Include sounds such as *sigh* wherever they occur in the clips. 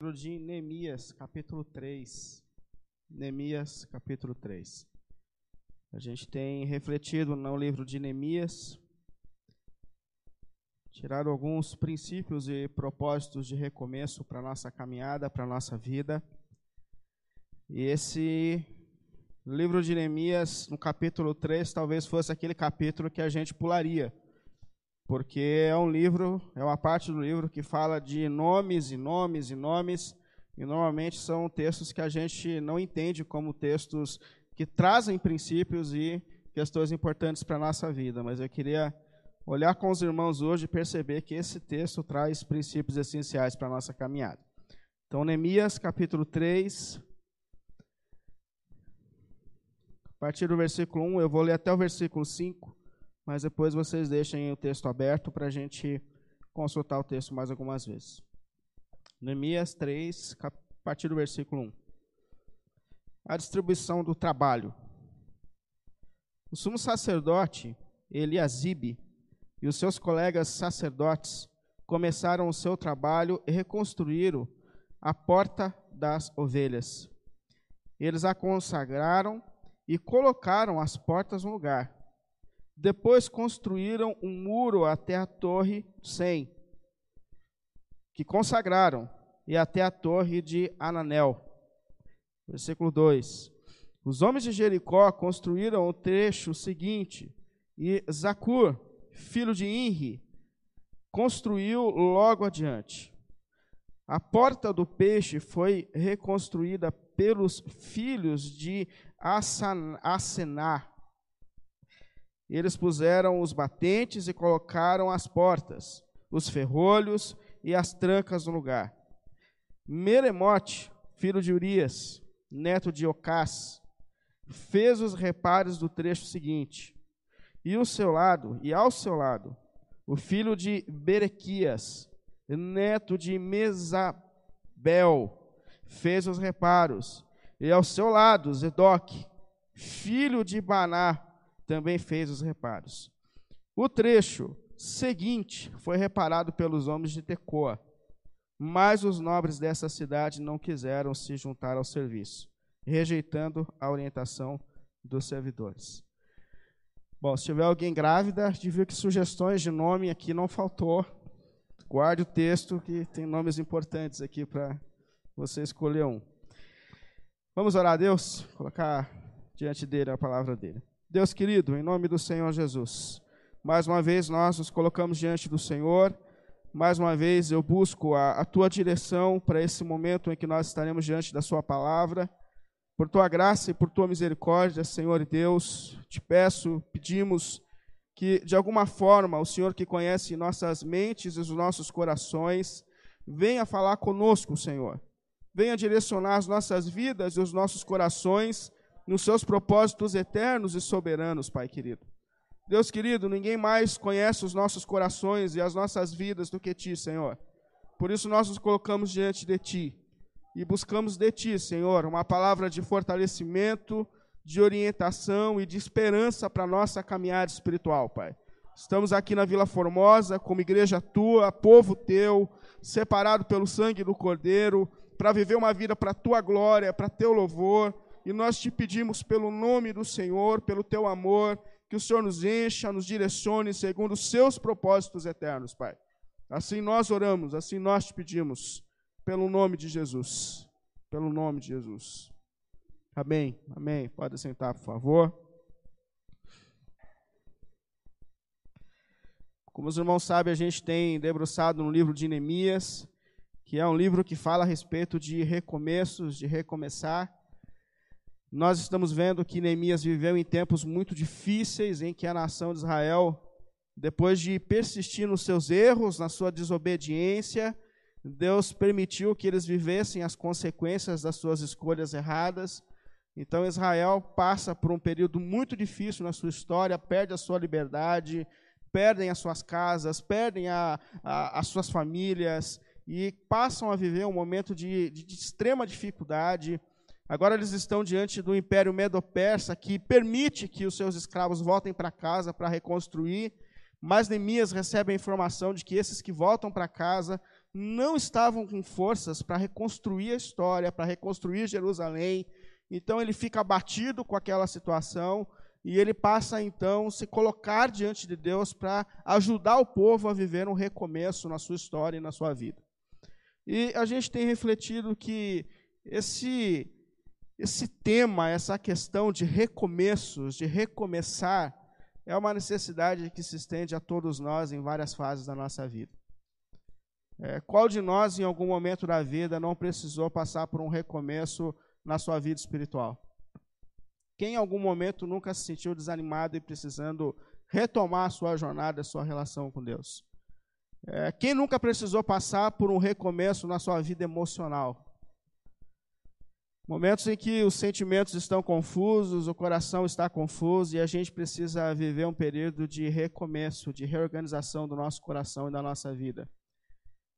livro de Neemias, capítulo 3. Neemias, capítulo 3. A gente tem refletido no livro de Neemias, tirado alguns princípios e propósitos de recomeço para a nossa caminhada, para a nossa vida. E esse livro de Neemias, no capítulo 3, talvez fosse aquele capítulo que a gente pularia porque é um livro, é uma parte do livro que fala de nomes e nomes e nomes, e normalmente são textos que a gente não entende como textos que trazem princípios e questões importantes para a nossa vida, mas eu queria olhar com os irmãos hoje e perceber que esse texto traz princípios essenciais para a nossa caminhada. Então, Neemias, capítulo 3, a partir do versículo 1, eu vou ler até o versículo 5, mas depois vocês deixem o texto aberto para a gente consultar o texto mais algumas vezes. Neemias 3, a partir do versículo 1. A distribuição do trabalho. O sumo sacerdote Eliasibe e os seus colegas sacerdotes começaram o seu trabalho e reconstruíram a porta das ovelhas. Eles a consagraram e colocaram as portas no lugar depois construíram um muro até a torre 100, que consagraram, e até a torre de Ananel. Versículo 2. Os homens de Jericó construíram o trecho seguinte, e Zacur, filho de Inri, construiu logo adiante. A porta do peixe foi reconstruída pelos filhos de Asenar, eles puseram os batentes e colocaram as portas, os ferrolhos e as trancas no lugar. Meremote, filho de Urias, neto de Ocás, fez os reparos do trecho seguinte. E o seu lado, e ao seu lado, o filho de Berequias, neto de Mesabel, fez os reparos. E ao seu lado, Zedoc, filho de Baná, também fez os reparos. O trecho seguinte foi reparado pelos homens de Tecoa, mas os nobres dessa cidade não quiseram se juntar ao serviço, rejeitando a orientação dos servidores. Bom, se tiver alguém grávida, devia que sugestões de nome aqui não faltou. Guarde o texto que tem nomes importantes aqui para você escolher um. Vamos orar a Deus, colocar diante dele a palavra dele. Deus querido, em nome do Senhor Jesus, mais uma vez nós nos colocamos diante do Senhor, mais uma vez eu busco a, a tua direção para esse momento em que nós estaremos diante da Sua palavra. Por tua graça e por tua misericórdia, Senhor e Deus, te peço, pedimos que de alguma forma o Senhor que conhece nossas mentes e os nossos corações, venha falar conosco, Senhor. Venha direcionar as nossas vidas e os nossos corações nos seus propósitos eternos e soberanos, Pai querido. Deus querido, ninguém mais conhece os nossos corações e as nossas vidas do que Ti, Senhor. Por isso nós nos colocamos diante de Ti e buscamos de Ti, Senhor, uma palavra de fortalecimento, de orientação e de esperança para a nossa caminhada espiritual, Pai. Estamos aqui na Vila Formosa, como igreja tua, povo teu, separado pelo sangue do Cordeiro, para viver uma vida para tua glória, para teu louvor e nós te pedimos pelo nome do Senhor, pelo teu amor, que o Senhor nos encha, nos direcione segundo os seus propósitos eternos, Pai. Assim nós oramos, assim nós te pedimos, pelo nome de Jesus. Pelo nome de Jesus. Amém. Amém. Pode sentar, por favor. Como os irmãos sabem, a gente tem debruçado no livro de Neemias, que é um livro que fala a respeito de recomeços, de recomeçar. Nós estamos vendo que Neemias viveu em tempos muito difíceis em que a nação de Israel, depois de persistir nos seus erros, na sua desobediência, Deus permitiu que eles vivessem as consequências das suas escolhas erradas. Então Israel passa por um período muito difícil na sua história, perde a sua liberdade, perdem as suas casas, perdem a, a, as suas famílias e passam a viver um momento de, de, extrema dificuldade Agora eles estão diante do Império Medo-Persa, que permite que os seus escravos voltem para casa para reconstruir, mas Neemias recebe a informação de que esses que voltam para casa não estavam com forças para reconstruir a história, para reconstruir Jerusalém. Então ele fica abatido com aquela situação e ele passa então se colocar diante de Deus para ajudar o povo a viver um recomeço na sua história e na sua vida. E a gente tem refletido que esse esse tema, essa questão de recomeços, de recomeçar, é uma necessidade que se estende a todos nós em várias fases da nossa vida. É, qual de nós, em algum momento da vida, não precisou passar por um recomeço na sua vida espiritual? Quem, em algum momento, nunca se sentiu desanimado e precisando retomar a sua jornada, a sua relação com Deus? É, quem nunca precisou passar por um recomeço na sua vida emocional? Momentos em que os sentimentos estão confusos, o coração está confuso e a gente precisa viver um período de recomeço, de reorganização do nosso coração e da nossa vida.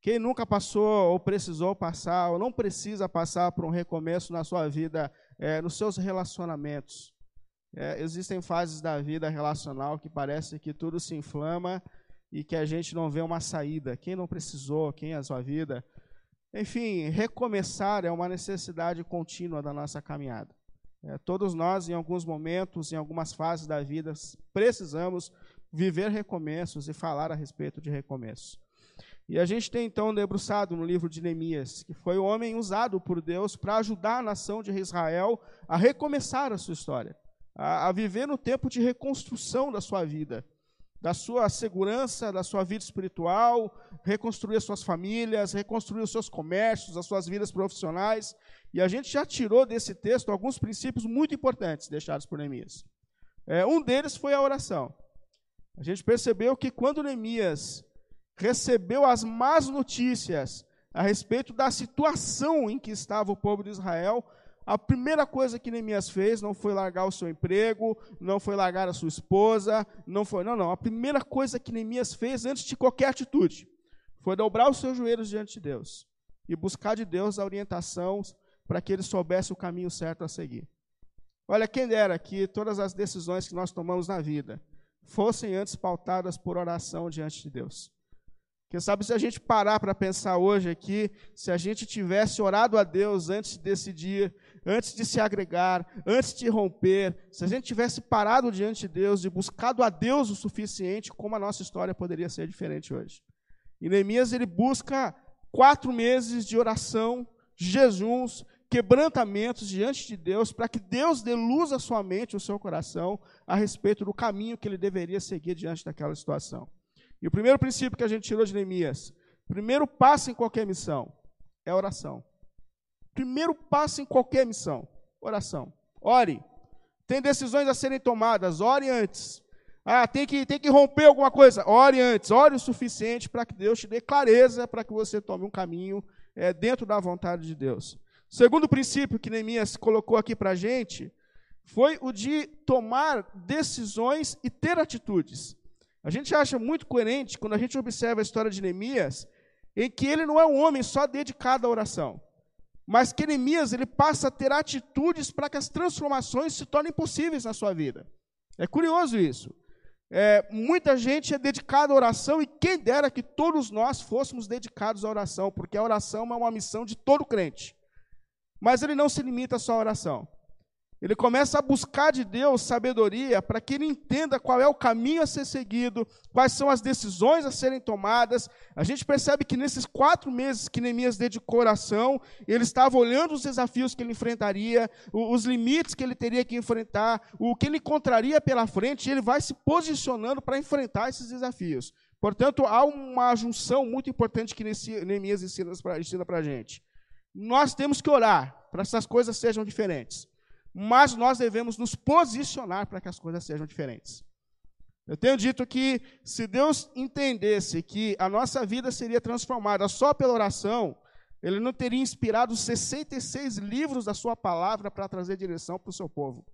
Quem nunca passou ou precisou passar ou não precisa passar por um recomeço na sua vida, é, nos seus relacionamentos. É, existem fases da vida relacional que parece que tudo se inflama e que a gente não vê uma saída. Quem não precisou, quem é a sua vida, enfim, recomeçar é uma necessidade contínua da nossa caminhada. É, todos nós, em alguns momentos, em algumas fases da vida, precisamos viver recomeços e falar a respeito de recomeços. E a gente tem então debruçado no livro de Neemias, que foi o homem usado por Deus para ajudar a nação de Israel a recomeçar a sua história, a, a viver no tempo de reconstrução da sua vida da sua segurança, da sua vida espiritual, reconstruir as suas famílias, reconstruir os seus comércios, as suas vidas profissionais. E a gente já tirou desse texto alguns princípios muito importantes deixados por Neemias. É, um deles foi a oração. A gente percebeu que quando Neemias recebeu as más notícias a respeito da situação em que estava o povo de Israel, a primeira coisa que Neemias fez não foi largar o seu emprego, não foi largar a sua esposa, não foi, não, não. A primeira coisa que Neemias fez antes de qualquer atitude foi dobrar os seus joelhos diante de Deus e buscar de Deus a orientação para que ele soubesse o caminho certo a seguir. Olha, quem dera que todas as decisões que nós tomamos na vida fossem antes pautadas por oração diante de Deus. Quem sabe se a gente parar para pensar hoje aqui, se a gente tivesse orado a Deus antes de decidir, antes de se agregar, antes de romper, se a gente tivesse parado diante de Deus e buscado a Deus o suficiente, como a nossa história poderia ser diferente hoje. E Neemias ele busca quatro meses de oração, jejuns, quebrantamentos diante de Deus, para que Deus dê luz à sua mente, ao seu coração, a respeito do caminho que ele deveria seguir diante daquela situação. E o primeiro princípio que a gente tirou de Neemias, primeiro passo em qualquer missão, é oração. Primeiro passo em qualquer missão: oração. Ore. Tem decisões a serem tomadas, ore antes. Ah, tem que, tem que romper alguma coisa, ore antes. Ore o suficiente para que Deus te dê clareza para que você tome um caminho é, dentro da vontade de Deus. Segundo princípio que Neemias colocou aqui para a gente foi o de tomar decisões e ter atitudes. A gente acha muito coerente quando a gente observa a história de Neemias, em que ele não é um homem só dedicado à oração mas que Neemias ele passa a ter atitudes para que as transformações se tornem possíveis na sua vida. É curioso isso. É, muita gente é dedicada à oração e quem dera que todos nós fôssemos dedicados à oração, porque a oração é uma missão de todo crente. Mas ele não se limita só à oração. Ele começa a buscar de Deus sabedoria para que ele entenda qual é o caminho a ser seguido, quais são as decisões a serem tomadas. A gente percebe que nesses quatro meses que Neemias dedicou oração, ele estava olhando os desafios que ele enfrentaria, os limites que ele teria que enfrentar, o que ele encontraria pela frente, e ele vai se posicionando para enfrentar esses desafios. Portanto, há uma junção muito importante que Neemias ensina para a gente. Nós temos que orar para que essas coisas sejam diferentes mas nós devemos nos posicionar para que as coisas sejam diferentes. Eu tenho dito que se Deus entendesse que a nossa vida seria transformada só pela oração, Ele não teria inspirado 66 livros da Sua palavra para trazer direção para o seu povo.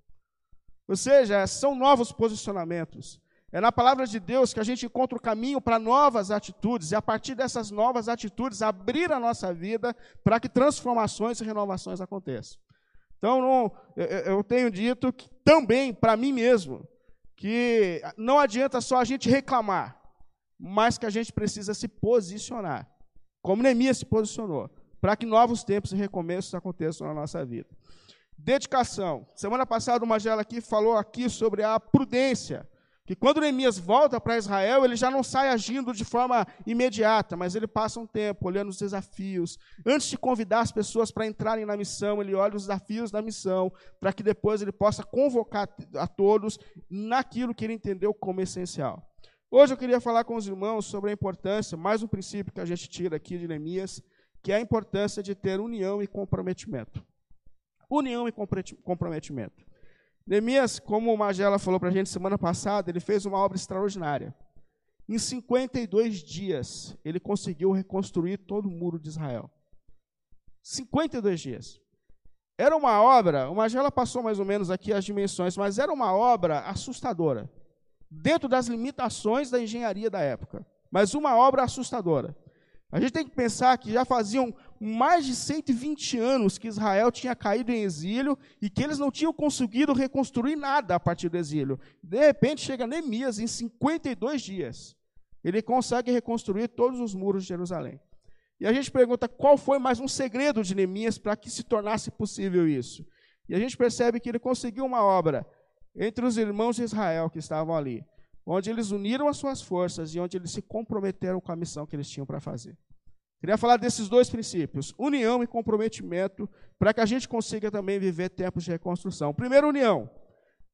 Ou seja, são novos posicionamentos. É na palavra de Deus que a gente encontra o caminho para novas atitudes, e a partir dessas novas atitudes, abrir a nossa vida para que transformações e renovações aconteçam. Então, não, eu tenho dito que, também para mim mesmo que não adianta só a gente reclamar, mas que a gente precisa se posicionar. como Neemias se posicionou, para que novos tempos e recomeços aconteçam na nossa vida. Dedicação. Semana passada o Magela aqui falou aqui sobre a prudência que quando Neemias volta para Israel, ele já não sai agindo de forma imediata, mas ele passa um tempo olhando os desafios. Antes de convidar as pessoas para entrarem na missão, ele olha os desafios da missão, para que depois ele possa convocar a todos naquilo que ele entendeu como essencial. Hoje eu queria falar com os irmãos sobre a importância, mais um princípio que a gente tira aqui de Neemias, que é a importância de ter união e comprometimento. União e comprometimento. Neemias, como o Magela falou para a gente semana passada, ele fez uma obra extraordinária. Em 52 dias, ele conseguiu reconstruir todo o muro de Israel. 52 dias. Era uma obra, o Magela passou mais ou menos aqui as dimensões, mas era uma obra assustadora, dentro das limitações da engenharia da época, mas uma obra assustadora. A gente tem que pensar que já faziam mais de 120 anos que Israel tinha caído em exílio e que eles não tinham conseguido reconstruir nada a partir do exílio. De repente chega Neemias em 52 dias. Ele consegue reconstruir todos os muros de Jerusalém. E a gente pergunta qual foi mais um segredo de Neemias para que se tornasse possível isso. E a gente percebe que ele conseguiu uma obra entre os irmãos de Israel que estavam ali onde eles uniram as suas forças e onde eles se comprometeram com a missão que eles tinham para fazer. Queria falar desses dois princípios, união e comprometimento, para que a gente consiga também viver tempos de reconstrução. Primeiro, união.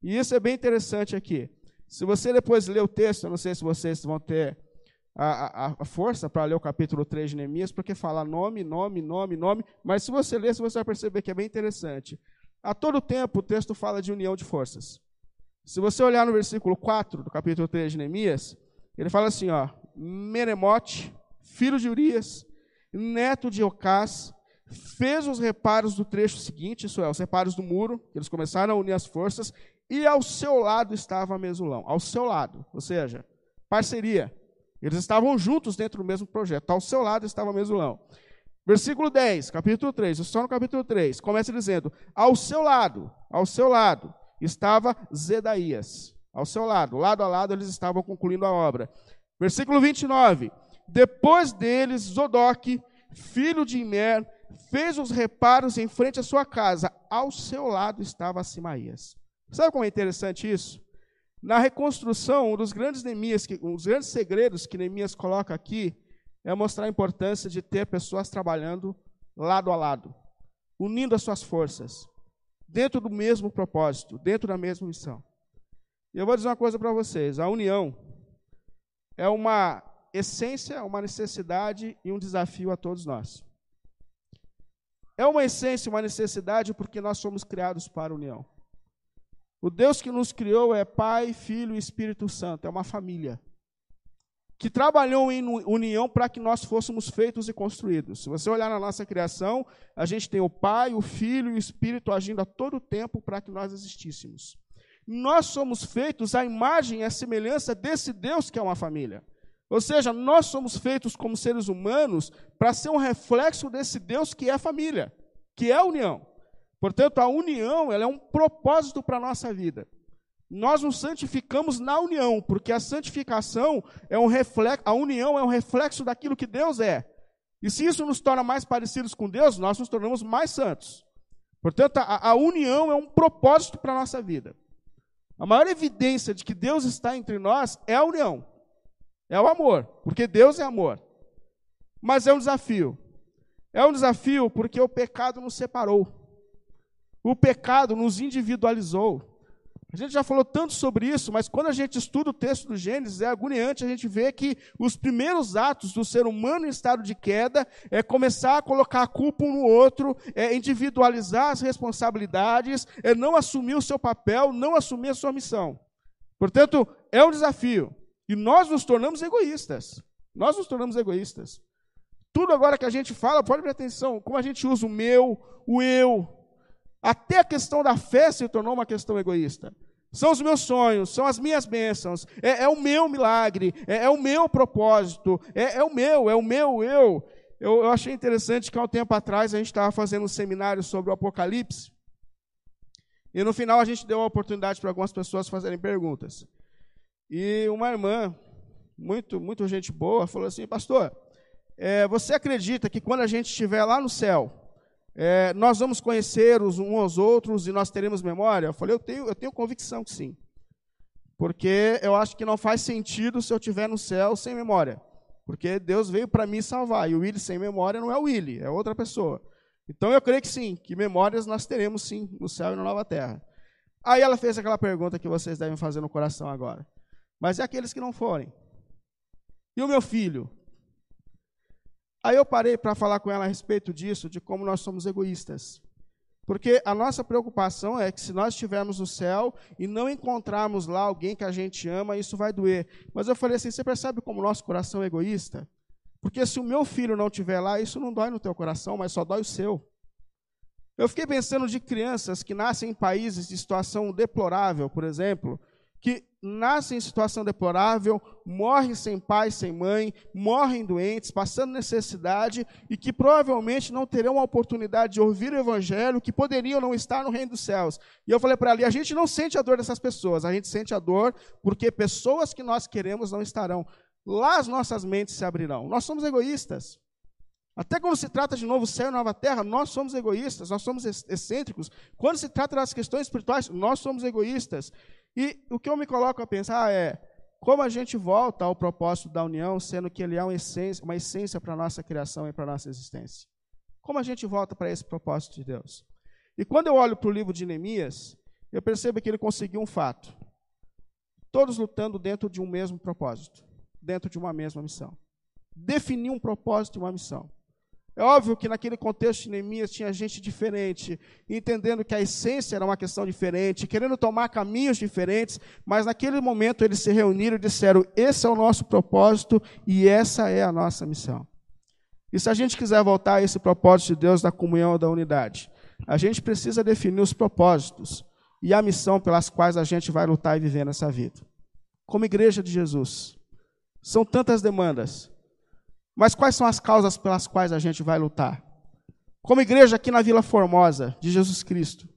E isso é bem interessante aqui. Se você depois ler o texto, eu não sei se vocês vão ter a, a, a força para ler o capítulo 3 de Neemias, porque fala nome, nome, nome, nome, mas se você ler, você vai perceber que é bem interessante. A todo tempo o texto fala de união de forças. Se você olhar no versículo 4 do capítulo 3 de Neemias, ele fala assim, ó, Meremote, filho de Urias, neto de Ocás, fez os reparos do trecho seguinte, isso é, os reparos do muro, eles começaram a unir as forças, e ao seu lado estava Mesulão, ao seu lado, ou seja, parceria. Eles estavam juntos dentro do mesmo projeto, ao seu lado estava Mesulão. Versículo 10, capítulo 3, só no capítulo 3, começa dizendo: Ao seu lado, ao seu lado, estava Zedaías. Ao seu lado, lado a lado, eles estavam concluindo a obra. Versículo 29. Depois deles, Zodoque, filho de Imer, fez os reparos em frente à sua casa. Ao seu lado estava Simaías. Sabe como é interessante isso? Na reconstrução, um dos grandes Neemias, um dos grandes segredos que Neemias coloca aqui é mostrar a importância de ter pessoas trabalhando lado a lado, unindo as suas forças dentro do mesmo propósito, dentro da mesma missão. E eu vou dizer uma coisa para vocês: a união é uma essência, uma necessidade e um desafio a todos nós. É uma essência, uma necessidade, porque nós somos criados para a união. O Deus que nos criou é Pai, Filho e Espírito Santo, é uma família que trabalhou em união para que nós fôssemos feitos e construídos. Se você olhar na nossa criação, a gente tem o Pai, o Filho e o Espírito agindo a todo tempo para que nós existíssemos. Nós somos feitos à imagem e à semelhança desse Deus que é uma família. Ou seja, nós somos feitos como seres humanos para ser um reflexo desse Deus que é a família, que é a união. Portanto, a união ela é um propósito para a nossa vida nós nos santificamos na união, porque a santificação é um reflexo, a união é um reflexo daquilo que Deus é. E se isso nos torna mais parecidos com Deus, nós nos tornamos mais santos. Portanto, a, a união é um propósito para a nossa vida. A maior evidência de que Deus está entre nós é a união, é o amor, porque Deus é amor. Mas é um desafio. É um desafio porque o pecado nos separou. O pecado nos individualizou. A gente já falou tanto sobre isso, mas quando a gente estuda o texto do Gênesis, é agoniante a gente ver que os primeiros atos do ser humano em estado de queda é começar a colocar a culpa um no outro, é individualizar as responsabilidades, é não assumir o seu papel, não assumir a sua missão. Portanto, é um desafio. E nós nos tornamos egoístas. Nós nos tornamos egoístas. Tudo agora que a gente fala, pode prestar atenção, como a gente usa o meu, o eu, até a questão da fé se tornou uma questão egoísta. São os meus sonhos, são as minhas bênçãos, é, é o meu milagre, é, é o meu propósito, é, é, o meu, é o meu eu. eu. Eu achei interessante que há um tempo atrás a gente estava fazendo um seminário sobre o Apocalipse, e no final a gente deu a oportunidade para algumas pessoas fazerem perguntas. E uma irmã, muito, muito gente boa, falou assim, pastor, é, você acredita que quando a gente estiver lá no céu, é, nós vamos conhecer uns aos outros e nós teremos memória? Eu falei, eu tenho, eu tenho convicção que sim. Porque eu acho que não faz sentido se eu estiver no céu sem memória. Porque Deus veio para me salvar. E o Willy sem memória não é o Willy, é outra pessoa. Então eu creio que sim, que memórias nós teremos sim no céu e na nova terra. Aí ela fez aquela pergunta que vocês devem fazer no coração agora. Mas e aqueles que não forem? E o meu filho? Aí eu parei para falar com ela a respeito disso, de como nós somos egoístas. Porque a nossa preocupação é que se nós estivermos no céu e não encontrarmos lá alguém que a gente ama, isso vai doer. Mas eu falei assim: você percebe como o nosso coração é egoísta? Porque se o meu filho não estiver lá, isso não dói no teu coração, mas só dói o seu. Eu fiquei pensando de crianças que nascem em países de situação deplorável, por exemplo, que nascem em situação deplorável, morrem sem pai, sem mãe, morrem doentes, passando necessidade e que provavelmente não terão a oportunidade de ouvir o evangelho, que poderiam não estar no reino dos céus. E eu falei para ela, a gente não sente a dor dessas pessoas, a gente sente a dor porque pessoas que nós queremos não estarão. Lá as nossas mentes se abrirão. Nós somos egoístas. Até quando se trata de novo céu e nova terra, nós somos egoístas, nós somos excêntricos. Quando se trata das questões espirituais, nós somos egoístas. E o que eu me coloco a pensar é como a gente volta ao propósito da união, sendo que ele é uma essência, uma essência para a nossa criação e para a nossa existência. Como a gente volta para esse propósito de Deus? E quando eu olho para o livro de Neemias, eu percebo que ele conseguiu um fato. Todos lutando dentro de um mesmo propósito, dentro de uma mesma missão. Definir um propósito e uma missão. É óbvio que naquele contexto de Neemias tinha gente diferente, entendendo que a essência era uma questão diferente, querendo tomar caminhos diferentes, mas naquele momento eles se reuniram e disseram: esse é o nosso propósito e essa é a nossa missão. E se a gente quiser voltar a esse propósito de Deus da comunhão da unidade, a gente precisa definir os propósitos e a missão pelas quais a gente vai lutar e viver nessa vida. Como igreja de Jesus, são tantas demandas, mas quais são as causas pelas quais a gente vai lutar? Como igreja aqui na Vila Formosa de Jesus Cristo,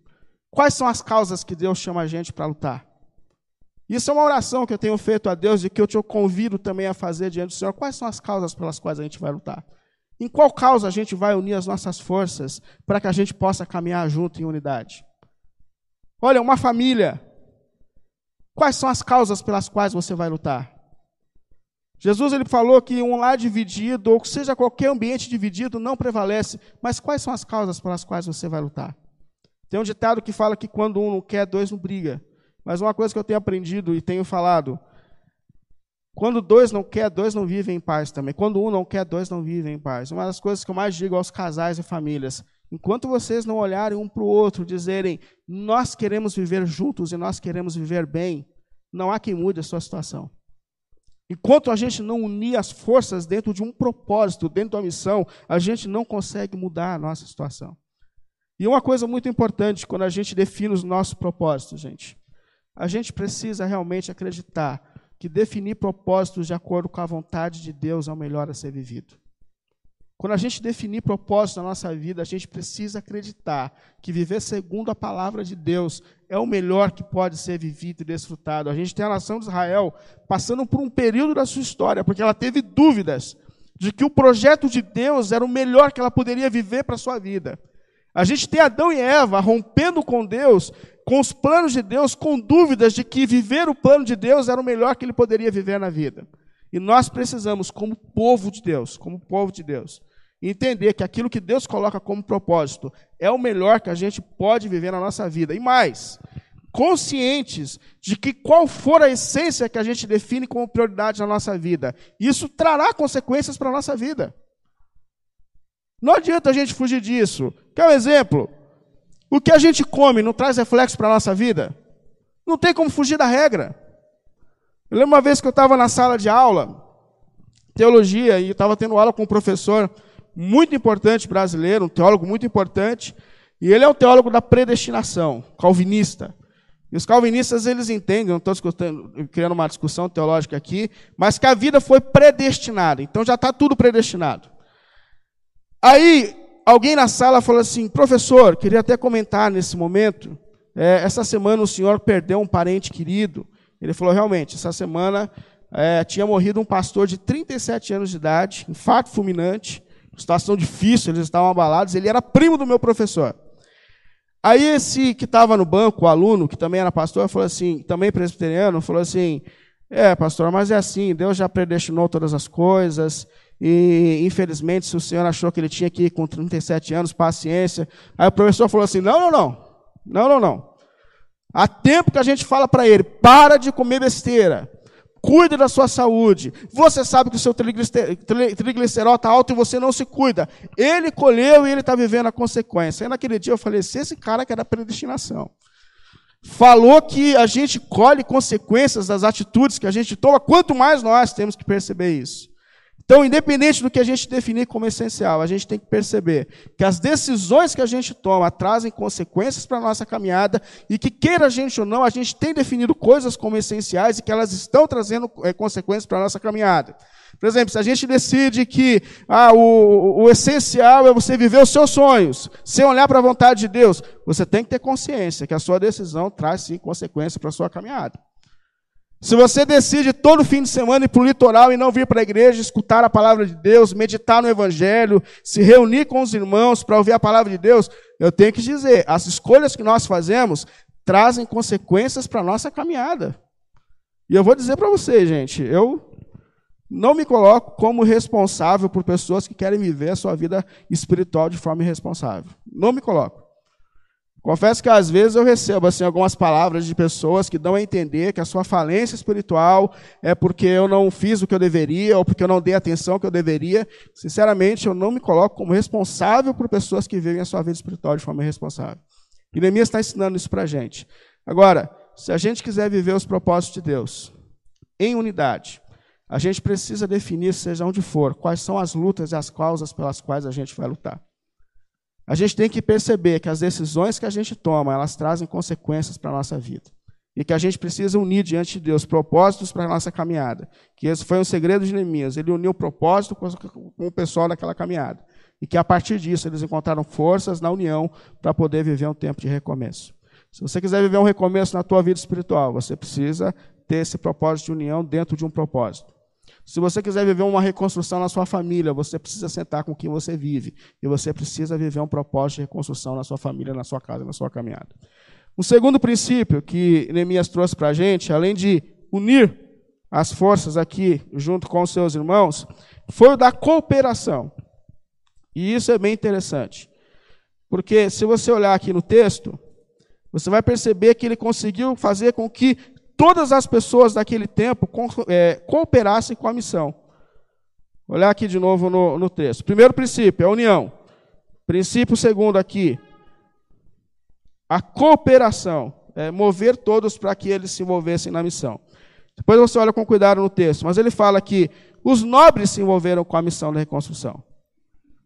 quais são as causas que Deus chama a gente para lutar? Isso é uma oração que eu tenho feito a Deus e que eu te convido também a fazer diante do Senhor. Quais são as causas pelas quais a gente vai lutar? Em qual causa a gente vai unir as nossas forças para que a gente possa caminhar junto em unidade? Olha, uma família. Quais são as causas pelas quais você vai lutar? Jesus ele falou que um lar dividido, ou seja qualquer ambiente dividido, não prevalece. Mas quais são as causas pelas quais você vai lutar? Tem um ditado que fala que quando um não quer, dois não briga. Mas uma coisa que eu tenho aprendido e tenho falado, quando dois não quer, dois não vivem em paz também. Quando um não quer, dois não vivem em paz. Uma das coisas que eu mais digo aos casais e famílias, enquanto vocês não olharem um para o outro, dizerem, nós queremos viver juntos e nós queremos viver bem, não há quem mude a sua situação. Enquanto a gente não unir as forças dentro de um propósito, dentro de uma missão, a gente não consegue mudar a nossa situação. E uma coisa muito importante quando a gente define os nossos propósitos, gente, a gente precisa realmente acreditar que definir propósitos de acordo com a vontade de Deus é o melhor a ser vivido. Quando a gente definir propósito na nossa vida, a gente precisa acreditar que viver segundo a palavra de Deus é o melhor que pode ser vivido e desfrutado. A gente tem a nação de Israel passando por um período da sua história, porque ela teve dúvidas de que o projeto de Deus era o melhor que ela poderia viver para a sua vida. A gente tem Adão e Eva rompendo com Deus, com os planos de Deus, com dúvidas de que viver o plano de Deus era o melhor que ele poderia viver na vida. E nós precisamos, como povo de Deus, como povo de Deus, entender que aquilo que Deus coloca como propósito é o melhor que a gente pode viver na nossa vida. E mais, conscientes de que qual for a essência que a gente define como prioridade na nossa vida, isso trará consequências para a nossa vida. Não adianta a gente fugir disso. Quer um exemplo? O que a gente come não traz reflexo para a nossa vida? Não tem como fugir da regra. Eu lembro uma vez que eu estava na sala de aula, teologia, e estava tendo aula com um professor muito importante brasileiro, um teólogo muito importante, e ele é o teólogo da predestinação, calvinista. E os calvinistas, eles entendem, não estou criando uma discussão teológica aqui, mas que a vida foi predestinada, então já está tudo predestinado. Aí, alguém na sala falou assim, professor, queria até comentar nesse momento, é, essa semana o senhor perdeu um parente querido, ele falou, realmente, essa semana é, tinha morrido um pastor de 37 anos de idade, infarto fulminante, situação difícil, eles estavam abalados, ele era primo do meu professor. Aí esse que estava no banco, o aluno, que também era pastor, falou assim, também presbiteriano, falou assim, é, pastor, mas é assim, Deus já predestinou todas as coisas, e infelizmente, se o senhor achou que ele tinha que ir com 37 anos, paciência. Aí o professor falou assim: não, não, não. Não, não, não. Há tempo que a gente fala para ele: para de comer besteira. Cuide da sua saúde. Você sabe que o seu trigliceral está alto e você não se cuida. Ele colheu e ele está vivendo a consequência. E naquele dia eu falei: se esse cara que era predestinação falou que a gente colhe consequências das atitudes que a gente toma, quanto mais nós temos que perceber isso. Então, independente do que a gente definir como essencial, a gente tem que perceber que as decisões que a gente toma trazem consequências para a nossa caminhada e que, queira a gente ou não, a gente tem definido coisas como essenciais e que elas estão trazendo é, consequências para a nossa caminhada. Por exemplo, se a gente decide que ah, o, o essencial é você viver os seus sonhos, sem olhar para a vontade de Deus, você tem que ter consciência que a sua decisão traz sim consequências para a sua caminhada. Se você decide todo fim de semana ir para o litoral e não vir para a igreja, escutar a palavra de Deus, meditar no Evangelho, se reunir com os irmãos para ouvir a palavra de Deus, eu tenho que dizer, as escolhas que nós fazemos trazem consequências para a nossa caminhada. E eu vou dizer para você, gente, eu não me coloco como responsável por pessoas que querem viver a sua vida espiritual de forma irresponsável. Não me coloco. Confesso que às vezes eu recebo assim algumas palavras de pessoas que dão a entender que a sua falência espiritual é porque eu não fiz o que eu deveria ou porque eu não dei a atenção que eu deveria. Sinceramente, eu não me coloco como responsável por pessoas que vivem a sua vida espiritual de forma irresponsável. E Neemias está ensinando isso para a gente. Agora, se a gente quiser viver os propósitos de Deus em unidade, a gente precisa definir, seja onde for, quais são as lutas e as causas pelas quais a gente vai lutar. A gente tem que perceber que as decisões que a gente toma, elas trazem consequências para a nossa vida. E que a gente precisa unir diante de Deus propósitos para a nossa caminhada. Que esse foi um segredo de Neemias. Ele uniu o propósito com o pessoal daquela caminhada. E que a partir disso eles encontraram forças na união para poder viver um tempo de recomeço. Se você quiser viver um recomeço na tua vida espiritual, você precisa ter esse propósito de união dentro de um propósito. Se você quiser viver uma reconstrução na sua família, você precisa sentar com quem você vive. E você precisa viver um propósito de reconstrução na sua família, na sua casa, na sua caminhada. Um segundo princípio que Neemias trouxe para a gente, além de unir as forças aqui junto com os seus irmãos, foi o da cooperação. E isso é bem interessante. Porque se você olhar aqui no texto, você vai perceber que ele conseguiu fazer com que todas as pessoas daquele tempo é, cooperassem com a missão. Olhar aqui de novo no, no texto. Primeiro princípio, é a união. Princípio segundo aqui, a cooperação. É mover todos para que eles se envolvessem na missão. Depois você olha com cuidado no texto, mas ele fala que os nobres se envolveram com a missão da reconstrução.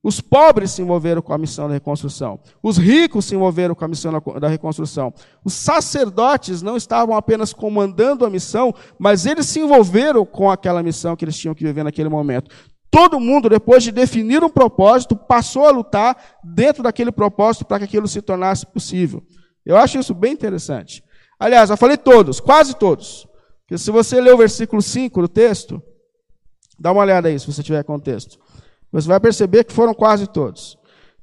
Os pobres se envolveram com a missão da reconstrução. Os ricos se envolveram com a missão da reconstrução. Os sacerdotes não estavam apenas comandando a missão, mas eles se envolveram com aquela missão que eles tinham que viver naquele momento. Todo mundo, depois de definir um propósito, passou a lutar dentro daquele propósito para que aquilo se tornasse possível. Eu acho isso bem interessante. Aliás, eu falei todos, quase todos. Porque se você ler o versículo 5 do texto, dá uma olhada aí, se você tiver contexto. Você vai perceber que foram quase todos.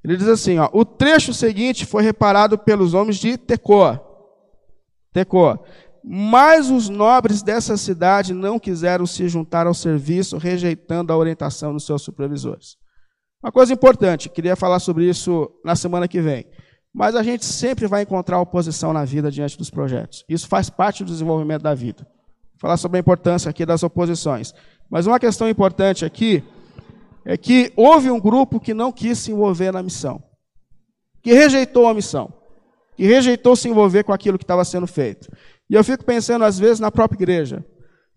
Ele diz assim: ó, o trecho seguinte foi reparado pelos homens de Tecoa. Tecoa. Mas os nobres dessa cidade não quiseram se juntar ao serviço, rejeitando a orientação dos seus supervisores. Uma coisa importante, queria falar sobre isso na semana que vem. Mas a gente sempre vai encontrar oposição na vida diante dos projetos. Isso faz parte do desenvolvimento da vida. Vou falar sobre a importância aqui das oposições. Mas uma questão importante aqui é que houve um grupo que não quis se envolver na missão, que rejeitou a missão, que rejeitou se envolver com aquilo que estava sendo feito. E eu fico pensando, às vezes, na própria igreja.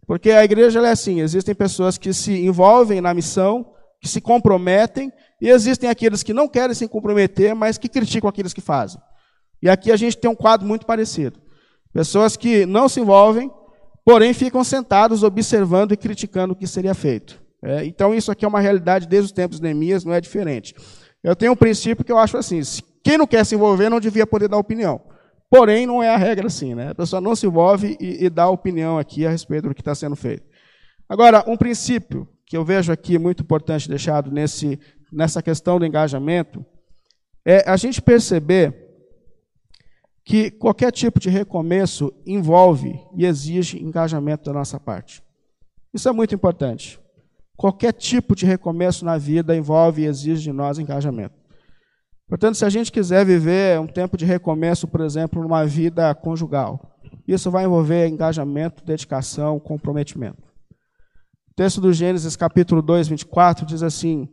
Porque a igreja é assim: existem pessoas que se envolvem na missão, que se comprometem, e existem aqueles que não querem se comprometer, mas que criticam aqueles que fazem. E aqui a gente tem um quadro muito parecido. Pessoas que não se envolvem, porém ficam sentados observando e criticando o que seria feito. É, então, isso aqui é uma realidade desde os tempos de Neemias, não é diferente. Eu tenho um princípio que eu acho assim: quem não quer se envolver não devia poder dar opinião. Porém, não é a regra assim, né? A pessoa não se envolve e, e dá opinião aqui a respeito do que está sendo feito. Agora, um princípio que eu vejo aqui muito importante deixado nesse, nessa questão do engajamento é a gente perceber que qualquer tipo de recomeço envolve e exige engajamento da nossa parte. Isso é muito importante. Qualquer tipo de recomeço na vida envolve e exige de nós engajamento. Portanto, se a gente quiser viver um tempo de recomeço, por exemplo, numa vida conjugal, isso vai envolver engajamento, dedicação, comprometimento. O texto do Gênesis, capítulo 2, 24, diz assim: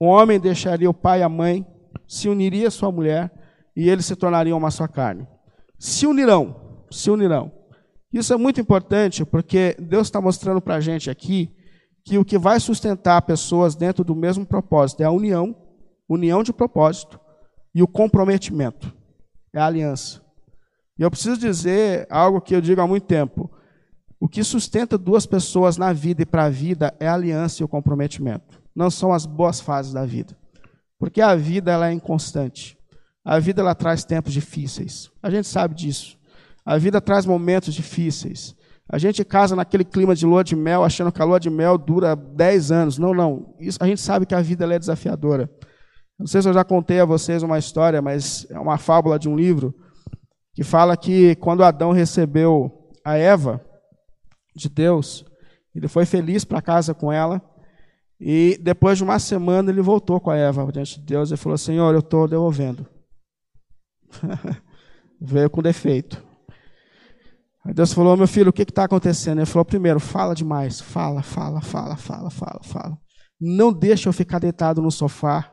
O homem deixaria o pai e a mãe, se uniria à sua mulher, e eles se tornariam uma só carne. Se unirão, se unirão. Isso é muito importante porque Deus está mostrando para a gente aqui que o que vai sustentar pessoas dentro do mesmo propósito é a união, união de propósito, e o comprometimento, é a aliança. E eu preciso dizer algo que eu digo há muito tempo. O que sustenta duas pessoas na vida e para a vida é a aliança e o comprometimento. Não são as boas fases da vida. Porque a vida ela é inconstante. A vida ela traz tempos difíceis. A gente sabe disso. A vida traz momentos difíceis. A gente casa naquele clima de lua de mel, achando que a lua de mel dura 10 anos. Não, não. Isso, a gente sabe que a vida é desafiadora. Não sei se eu já contei a vocês uma história, mas é uma fábula de um livro que fala que quando Adão recebeu a Eva de Deus, ele foi feliz para casa com ela. E depois de uma semana ele voltou com a Eva diante de Deus e falou: Senhor, eu estou devolvendo. *laughs* Veio com defeito. Aí Deus falou: Meu filho, o que está acontecendo? Ele falou: Primeiro, fala demais. Fala, fala, fala, fala, fala, fala. Não deixa eu ficar deitado no sofá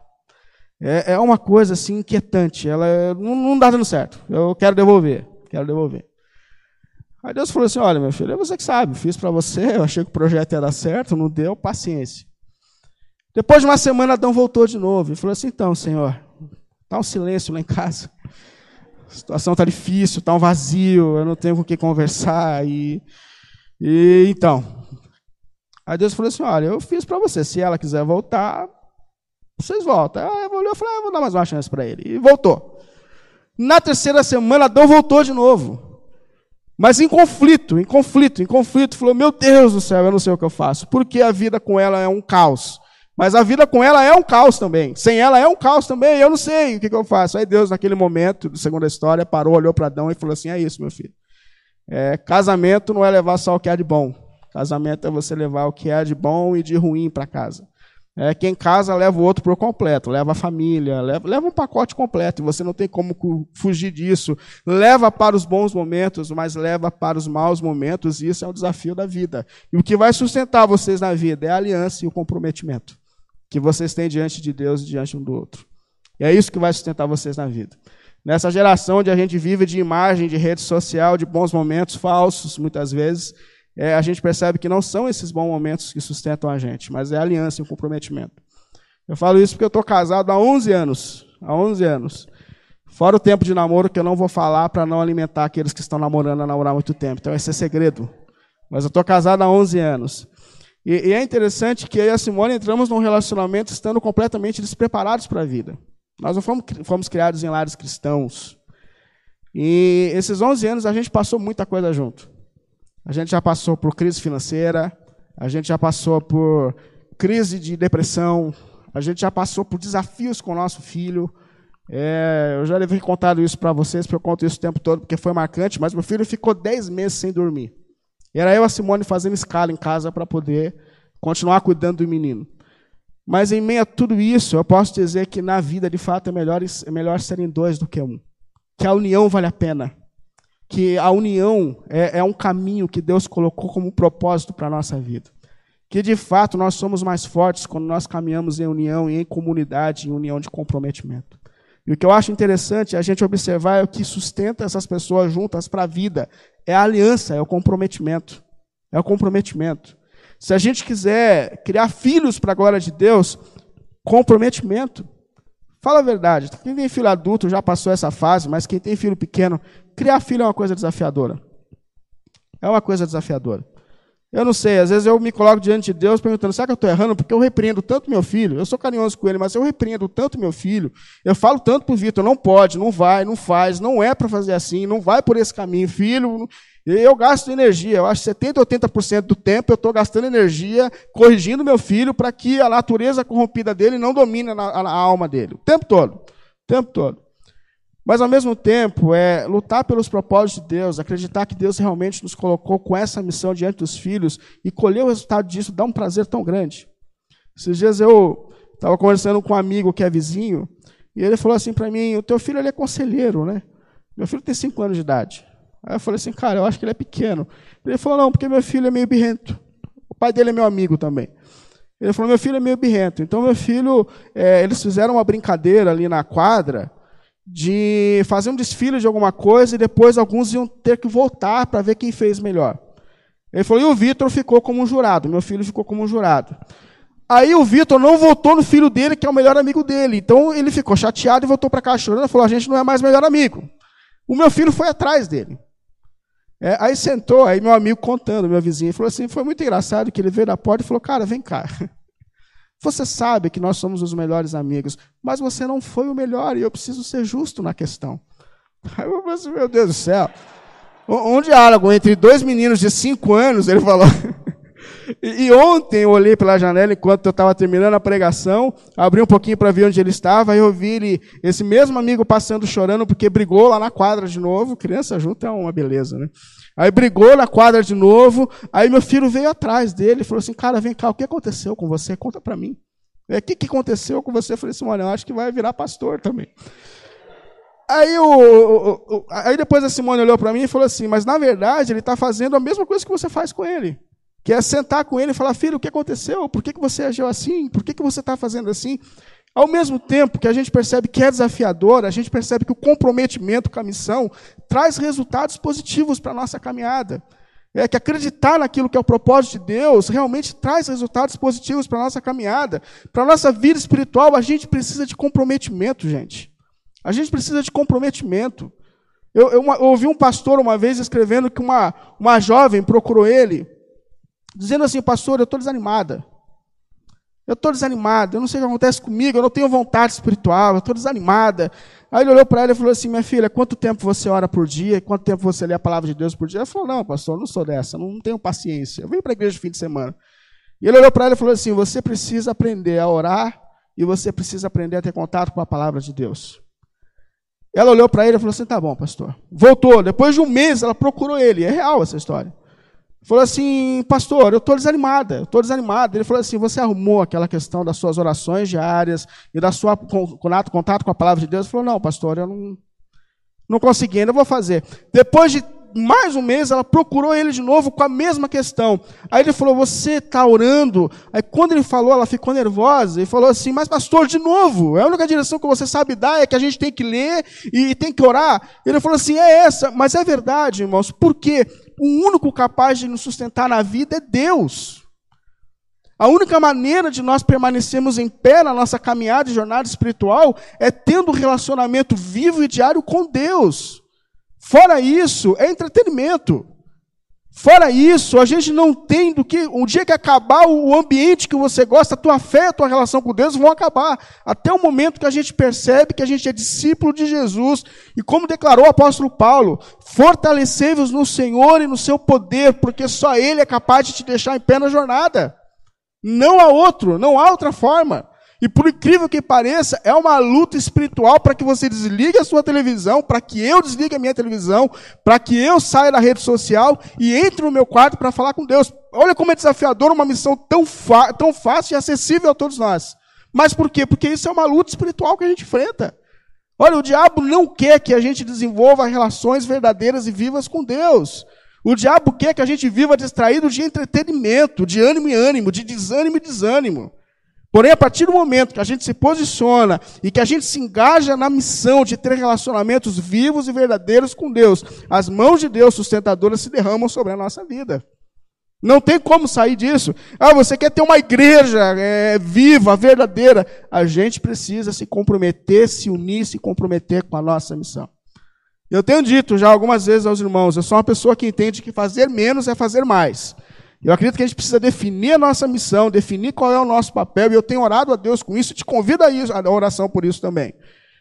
é, é uma coisa assim inquietante. Ela é, não, não dá dando certo. Eu quero devolver. Quero devolver. Aí Deus falou assim: Olha, meu filho, é você que sabe. Fiz para você. Eu achei que o projeto ia dar certo. Não deu. Paciência. Depois de uma semana, Adão voltou de novo e falou assim: Então, Senhor, está um silêncio lá em casa. A situação está difícil, está um vazio. Eu não tenho com quem conversar. E, e então. Aí Deus falou assim: Olha, eu fiz para você. Se ela quiser voltar, vocês voltam. Aí eu olhei e falei, ah, vou dar mais uma chance para ele. E voltou. Na terceira semana, Adão voltou de novo. Mas em conflito, em conflito, em conflito. Falou, meu Deus do céu, eu não sei o que eu faço. Porque a vida com ela é um caos. Mas a vida com ela é um caos também. Sem ela é um caos também. Eu não sei o que, que eu faço. Aí Deus, naquele momento, segundo a história, parou, olhou para Adão e falou assim: é isso, meu filho. É, casamento não é levar só o que é de bom. Casamento é você levar o que é de bom e de ruim para casa. É, quem casa leva o outro por completo, leva a família, leva, leva um pacote completo, e você não tem como fugir disso. Leva para os bons momentos, mas leva para os maus momentos, e isso é um desafio da vida. E o que vai sustentar vocês na vida é a aliança e o comprometimento que vocês têm diante de Deus e diante um do outro. E é isso que vai sustentar vocês na vida. Nessa geração onde a gente vive de imagem, de rede social, de bons momentos falsos, muitas vezes, é, a gente percebe que não são esses bons momentos que sustentam a gente, mas é a aliança e o comprometimento. Eu falo isso porque eu estou casado há 11 anos. Há 11 anos. Fora o tempo de namoro que eu não vou falar para não alimentar aqueles que estão namorando a namorar muito tempo. Então esse é segredo. Mas eu estou casado há 11 anos. E, e, é interessante que eu e a Simone entramos num relacionamento estando completamente despreparados para a vida. Nós não fomos, fomos criados em lares cristãos. E esses 11 anos a gente passou muita coisa junto. A gente já passou por crise financeira, a gente já passou por crise de depressão, a gente já passou por desafios com o nosso filho. É, eu já devia contado isso para vocês, porque eu conto isso o tempo todo, porque foi marcante, mas meu filho ficou 10 meses sem dormir. Era eu e a Simone fazendo escala em casa para poder continuar cuidando do menino. Mas em meio a tudo isso, eu posso dizer que na vida, de fato, é melhor, é melhor serem dois do que um. Que a união vale a pena que a união é, é um caminho que Deus colocou como propósito para a nossa vida. Que de fato nós somos mais fortes quando nós caminhamos em união e em comunidade, em união de comprometimento. E o que eu acho interessante é a gente observar é o que sustenta essas pessoas juntas para a vida. É a aliança, é o comprometimento. É o comprometimento. Se a gente quiser criar filhos para a glória de Deus, comprometimento. Fala a verdade. Quem tem filho adulto já passou essa fase, mas quem tem filho pequeno Criar filho é uma coisa desafiadora. É uma coisa desafiadora. Eu não sei, às vezes eu me coloco diante de Deus perguntando: será que eu estou errando? Porque eu repreendo tanto meu filho, eu sou carinhoso com ele, mas eu repreendo tanto meu filho, eu falo tanto para o Vitor: não pode, não vai, não faz, não é para fazer assim, não vai por esse caminho, filho. Eu gasto energia, eu acho que 70%, 80% do tempo eu estou gastando energia corrigindo meu filho para que a natureza corrompida dele não domine a, a, a alma dele. O tempo todo. O tempo todo. Mas, ao mesmo tempo, é lutar pelos propósitos de Deus, acreditar que Deus realmente nos colocou com essa missão diante dos filhos e colher o resultado disso dá um prazer tão grande. Esses dias eu estava conversando com um amigo que é vizinho e ele falou assim para mim: O teu filho ele é conselheiro, né? Meu filho tem cinco anos de idade. Aí eu falei assim: Cara, eu acho que ele é pequeno. Ele falou: Não, porque meu filho é meio birrento. O pai dele é meu amigo também. Ele falou: Meu filho é meio birrento. Então, meu filho, é, eles fizeram uma brincadeira ali na quadra de fazer um desfile de alguma coisa e depois alguns iam ter que voltar para ver quem fez melhor. Ele falou, e o Vitor ficou como um jurado, meu filho ficou como um jurado. Aí o Vitor não votou no filho dele, que é o melhor amigo dele. Então ele ficou chateado e voltou para casa chorando falou, a gente não é mais melhor amigo. O meu filho foi atrás dele. É, aí sentou, aí meu amigo contando, meu vizinho, falou assim, foi muito engraçado que ele veio da porta e falou, cara, vem cá. *laughs* Você sabe que nós somos os melhores amigos, mas você não foi o melhor e eu preciso ser justo na questão. *laughs* Aí eu falei assim, meu Deus do céu. Um diálogo entre dois meninos de cinco anos, ele falou. *laughs* E ontem eu olhei pela janela enquanto eu estava terminando a pregação, abri um pouquinho para ver onde ele estava, e eu vi ele, esse mesmo amigo passando chorando porque brigou lá na quadra de novo. Criança junto é uma beleza, né? Aí brigou na quadra de novo. Aí meu filho veio atrás dele e falou assim: Cara, vem cá, o que aconteceu com você? Conta para mim. É, o que, que aconteceu com você? Eu falei assim: Olha, eu acho que vai virar pastor também. Aí, o, o, o, aí depois a Simone olhou para mim e falou assim: Mas na verdade ele está fazendo a mesma coisa que você faz com ele. Que é sentar com ele e falar: Filho, o que aconteceu? Por que, que você agiu assim? Por que, que você está fazendo assim? Ao mesmo tempo que a gente percebe que é desafiador, a gente percebe que o comprometimento com a missão traz resultados positivos para a nossa caminhada. É que acreditar naquilo que é o propósito de Deus realmente traz resultados positivos para a nossa caminhada. Para a nossa vida espiritual, a gente precisa de comprometimento, gente. A gente precisa de comprometimento. Eu, eu, eu ouvi um pastor uma vez escrevendo que uma, uma jovem procurou ele, dizendo assim: Pastor, eu estou desanimada. Eu estou desanimado, eu não sei o que acontece comigo, eu não tenho vontade espiritual, eu estou desanimada. Aí ele olhou para ela e falou assim: Minha filha, quanto tempo você ora por dia? Quanto tempo você lê a palavra de Deus por dia? Ela falou: Não, pastor, eu não sou dessa, não tenho paciência. Eu venho para a igreja no fim de semana. E ele olhou para ela e falou assim: Você precisa aprender a orar e você precisa aprender a ter contato com a palavra de Deus. Ela olhou para ele e falou assim: Tá bom, pastor. Voltou. Depois de um mês, ela procurou ele. É real essa história. Falou assim, pastor, eu estou desanimada, eu estou desanimada. Ele falou assim, você arrumou aquela questão das suas orações diárias e da sua contato, contato com a palavra de Deus? Ele falou, não, pastor, eu não, não consegui, ainda vou fazer. Depois de mais um mês, ela procurou ele de novo com a mesma questão. Aí ele falou, você está orando? Aí quando ele falou, ela ficou nervosa e falou assim, mas pastor, de novo, é a única direção que você sabe dar é que a gente tem que ler e tem que orar. Ele falou assim, é essa, mas é verdade, irmãos, por quê? O único capaz de nos sustentar na vida é Deus. A única maneira de nós permanecermos em pé na nossa caminhada e jornada espiritual é tendo um relacionamento vivo e diário com Deus. Fora isso, é entretenimento. Fora isso, a gente não tem do que. Um dia que acabar o ambiente que você gosta, a tua fé, a tua relação com Deus vão acabar. Até o momento que a gente percebe que a gente é discípulo de Jesus. E como declarou o apóstolo Paulo, fortalecei-vos no Senhor e no seu poder, porque só Ele é capaz de te deixar em pé na jornada. Não há outro, não há outra forma. E por incrível que pareça, é uma luta espiritual para que você desligue a sua televisão, para que eu desligue a minha televisão, para que eu saia da rede social e entre no meu quarto para falar com Deus. Olha como é desafiador uma missão tão, tão fácil e acessível a todos nós. Mas por quê? Porque isso é uma luta espiritual que a gente enfrenta. Olha, o diabo não quer que a gente desenvolva relações verdadeiras e vivas com Deus. O diabo quer que a gente viva distraído de entretenimento, de ânimo e ânimo, de desânimo e desânimo. Porém, a partir do momento que a gente se posiciona e que a gente se engaja na missão de ter relacionamentos vivos e verdadeiros com Deus, as mãos de Deus sustentadoras se derramam sobre a nossa vida. Não tem como sair disso. Ah, você quer ter uma igreja é, viva, verdadeira. A gente precisa se comprometer, se unir, se comprometer com a nossa missão. Eu tenho dito já algumas vezes aos irmãos, eu sou uma pessoa que entende que fazer menos é fazer mais. Eu acredito que a gente precisa definir a nossa missão, definir qual é o nosso papel, e eu tenho orado a Deus com isso, e te convido a, isso, a oração por isso também.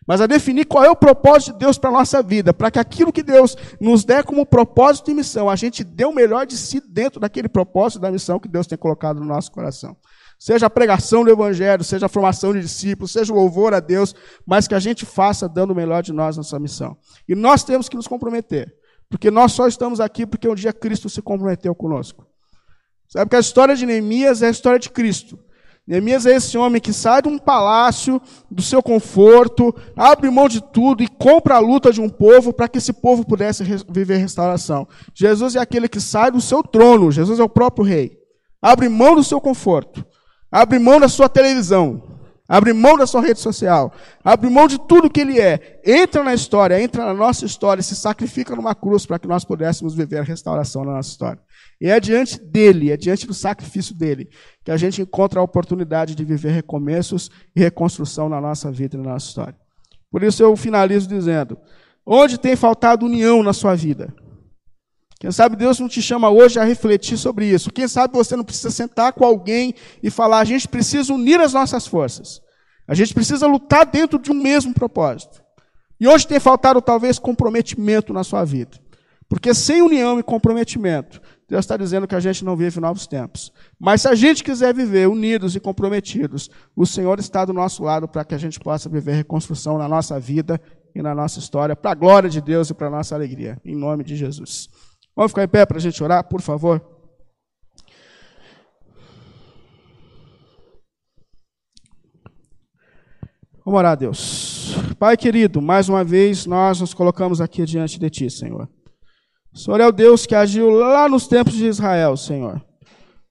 Mas a definir qual é o propósito de Deus para a nossa vida, para que aquilo que Deus nos der como propósito e missão, a gente dê o melhor de si dentro daquele propósito da missão que Deus tem colocado no nosso coração. Seja a pregação do Evangelho, seja a formação de discípulos, seja o louvor a Deus, mas que a gente faça dando o melhor de nós nessa missão. E nós temos que nos comprometer, porque nós só estamos aqui porque um dia Cristo se comprometeu conosco. Sabe que a história de Neemias é a história de Cristo. Neemias é esse homem que sai de um palácio, do seu conforto, abre mão de tudo e compra a luta de um povo para que esse povo pudesse viver restauração. Jesus é aquele que sai do seu trono, Jesus é o próprio rei. Abre mão do seu conforto, abre mão da sua televisão, abre mão da sua rede social, abre mão de tudo que ele é, entra na história, entra na nossa história, se sacrifica numa cruz para que nós pudéssemos viver a restauração na nossa história. E é diante dele, é diante do sacrifício dele, que a gente encontra a oportunidade de viver recomeços e reconstrução na nossa vida e na nossa história. Por isso eu finalizo dizendo: onde tem faltado união na sua vida? Quem sabe Deus não te chama hoje a refletir sobre isso. Quem sabe você não precisa sentar com alguém e falar: a gente precisa unir as nossas forças. A gente precisa lutar dentro de um mesmo propósito. E hoje tem faltado talvez comprometimento na sua vida. Porque sem união e comprometimento, Deus está dizendo que a gente não vive novos tempos. Mas se a gente quiser viver unidos e comprometidos, o Senhor está do nosso lado para que a gente possa viver reconstrução na nossa vida e na nossa história, para a glória de Deus e para a nossa alegria. Em nome de Jesus. Vamos ficar em pé para a gente orar, por favor? Vamos orar, Deus. Pai querido, mais uma vez nós nos colocamos aqui diante de Ti, Senhor. O Senhor é o Deus que agiu lá nos tempos de Israel, Senhor.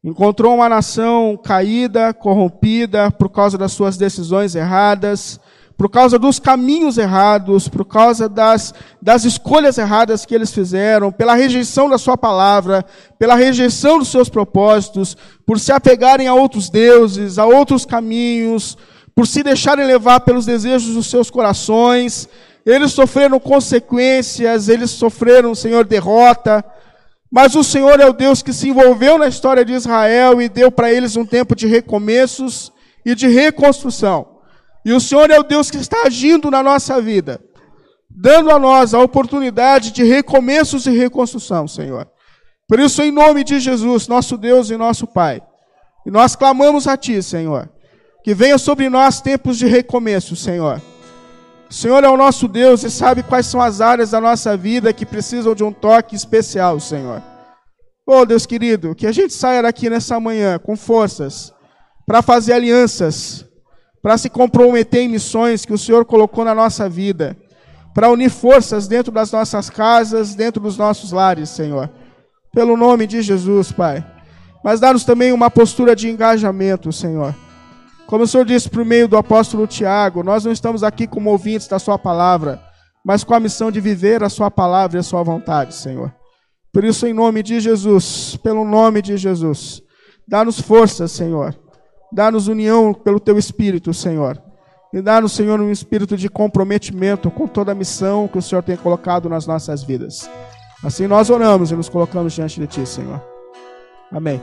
Encontrou uma nação caída, corrompida por causa das suas decisões erradas, por causa dos caminhos errados, por causa das, das escolhas erradas que eles fizeram, pela rejeição da sua palavra, pela rejeição dos seus propósitos, por se apegarem a outros deuses, a outros caminhos, por se deixarem levar pelos desejos dos seus corações. Eles sofreram consequências, eles sofreram, Senhor, derrota. Mas o Senhor é o Deus que se envolveu na história de Israel e deu para eles um tempo de recomeços e de reconstrução. E o Senhor é o Deus que está agindo na nossa vida, dando a nós a oportunidade de recomeços e reconstrução, Senhor. Por isso, em nome de Jesus, nosso Deus e nosso Pai, nós clamamos a Ti, Senhor, que venha sobre nós tempos de recomeço, Senhor. O Senhor é o nosso Deus e sabe quais são as áreas da nossa vida que precisam de um toque especial, Senhor. Oh, Deus querido, que a gente saia daqui nessa manhã com forças para fazer alianças, para se comprometer em missões que o Senhor colocou na nossa vida, para unir forças dentro das nossas casas, dentro dos nossos lares, Senhor. Pelo nome de Jesus, Pai. Mas dá-nos também uma postura de engajamento, Senhor. Como o Senhor disse por meio do apóstolo Tiago, nós não estamos aqui como ouvintes da Sua palavra, mas com a missão de viver a Sua palavra e a Sua vontade, Senhor. Por isso, em nome de Jesus, pelo nome de Jesus, dá-nos força, Senhor Dá-nos união pelo teu espírito, Senhor. E dá-nos, Senhor, um espírito de comprometimento com toda a missão que o Senhor tem colocado nas nossas vidas. Assim nós oramos e nos colocamos diante de ti, Senhor. Amém.